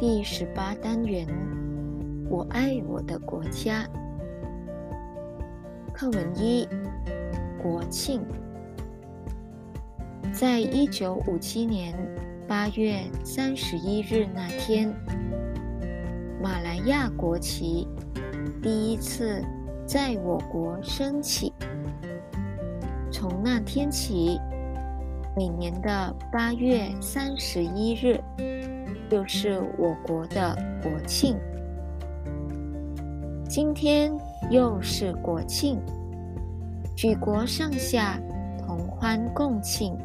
第十八单元，我爱我的国家。课文一：国庆。在一九五七年八月三十一日那天，马来亚国旗第一次在我国升起。从那天起，每年的八月三十一日。就是我国的国庆，今天又是国庆，举国上下同欢共庆。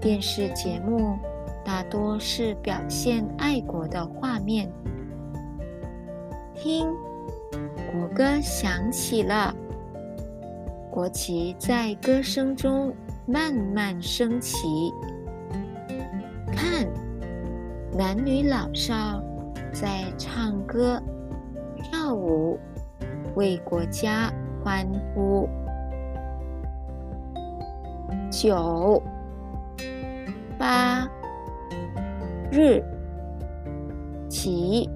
电视节目大多是表现爱国的画面。听，国歌响起了，国旗在歌声中慢慢升起。男女老少在唱歌、跳舞，为国家欢呼。九、八日齐，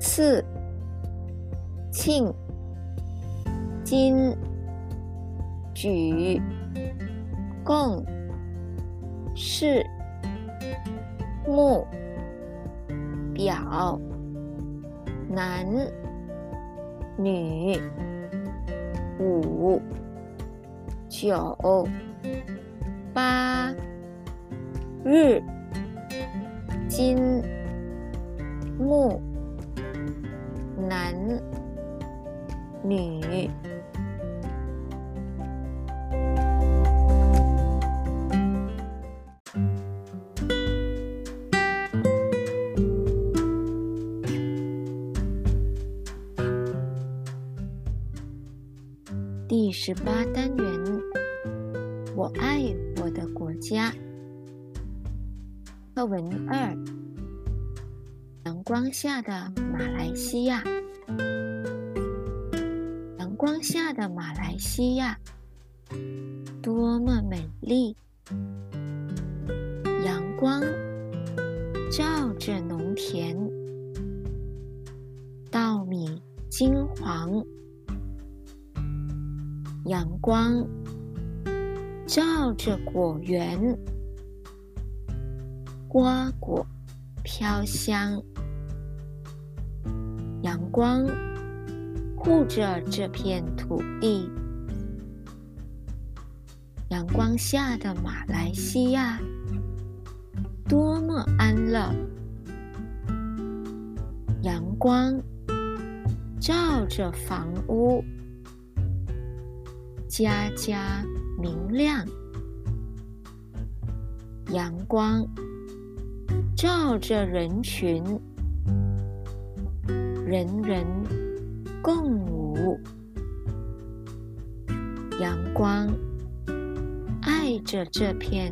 次庆金举共事。目表男女五九八日金、木男女。十八单元，我爱我的国家。课文二：阳光下的马来西亚。阳光下的马来西亚，多么美丽！阳光照着农田，稻米金黄。阳光照着果园，瓜果飘香。阳光护着这片土地。阳光下的马来西亚，多么安乐！阳光照着房屋。家家明亮，阳光照着人群，人人共舞。阳光爱着这片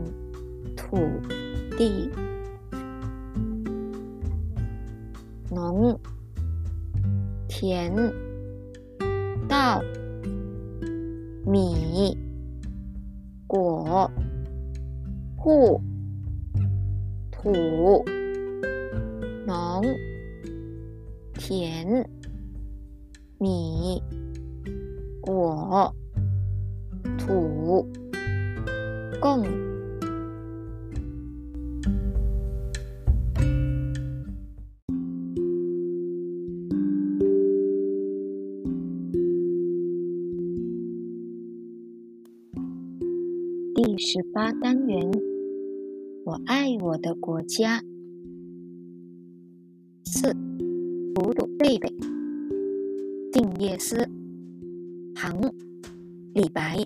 土地，农田稻。米、果、户、土、农、田、米、果、土、共。十八单元，我爱我的国家。四，古董贝贝，静夜思，唐，李白。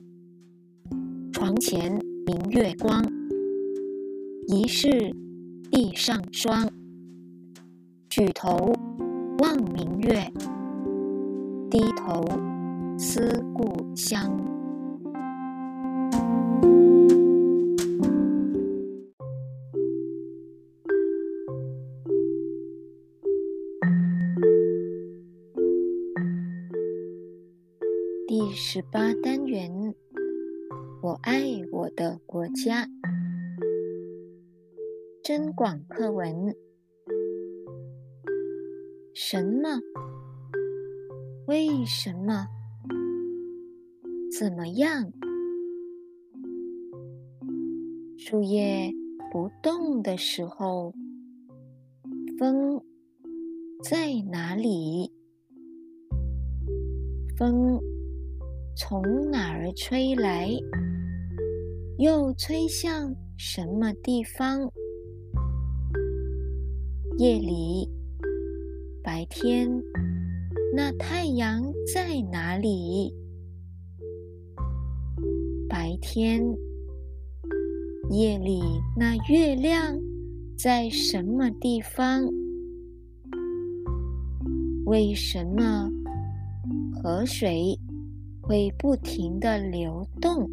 床前明月光，疑是地上霜。举头望明月，低头思故乡。十八单元，我爱我的国家。增广课文，什么？为什么？怎么样？树叶不动的时候，风在哪里？风从哪儿吹来？又吹向什么地方？夜里，白天，那太阳在哪里？白天。夜里那月亮在什么地方？为什么河水会不停的流动？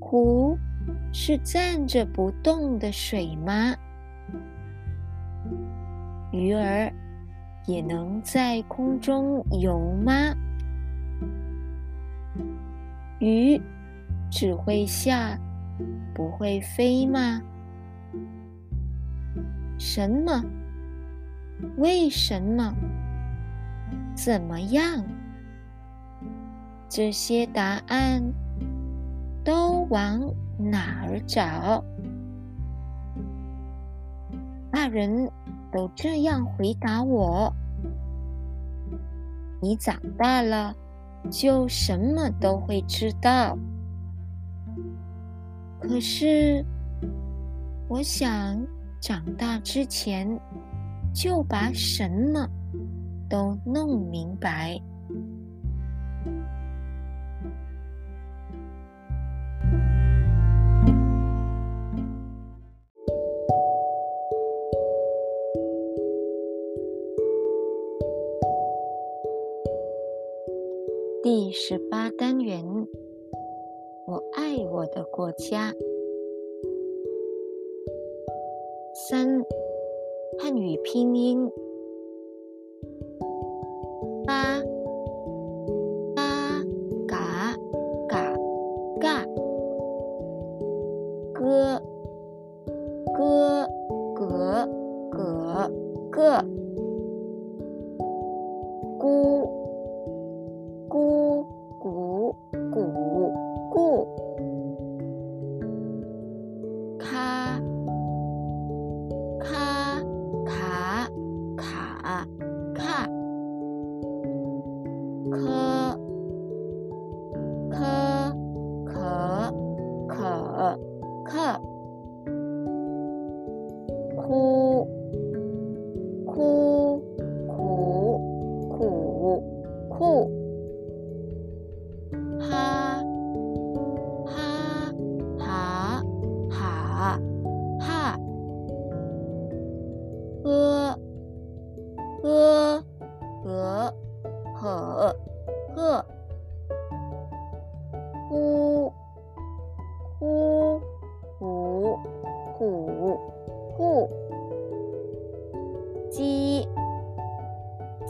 湖是站着不动的水吗？鱼儿也能在空中游吗？鱼。只会下，不会飞吗？什么？为什么？怎么样？这些答案都往哪儿找？大人都这样回答我：你长大了，就什么都会知道。可是，我想长大之前就把什么都弄明白。第十八单元。我爱我的国家。三汉语拼音：八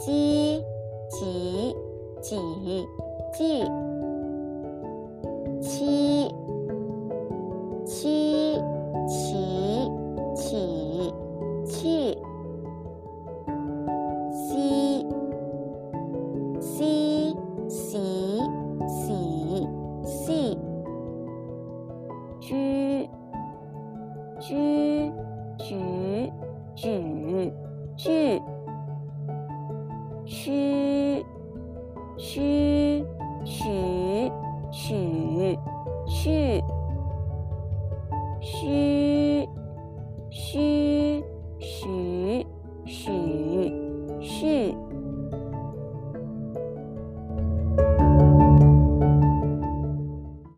鸡，几，几，几，七，七，起，起，气。居，去，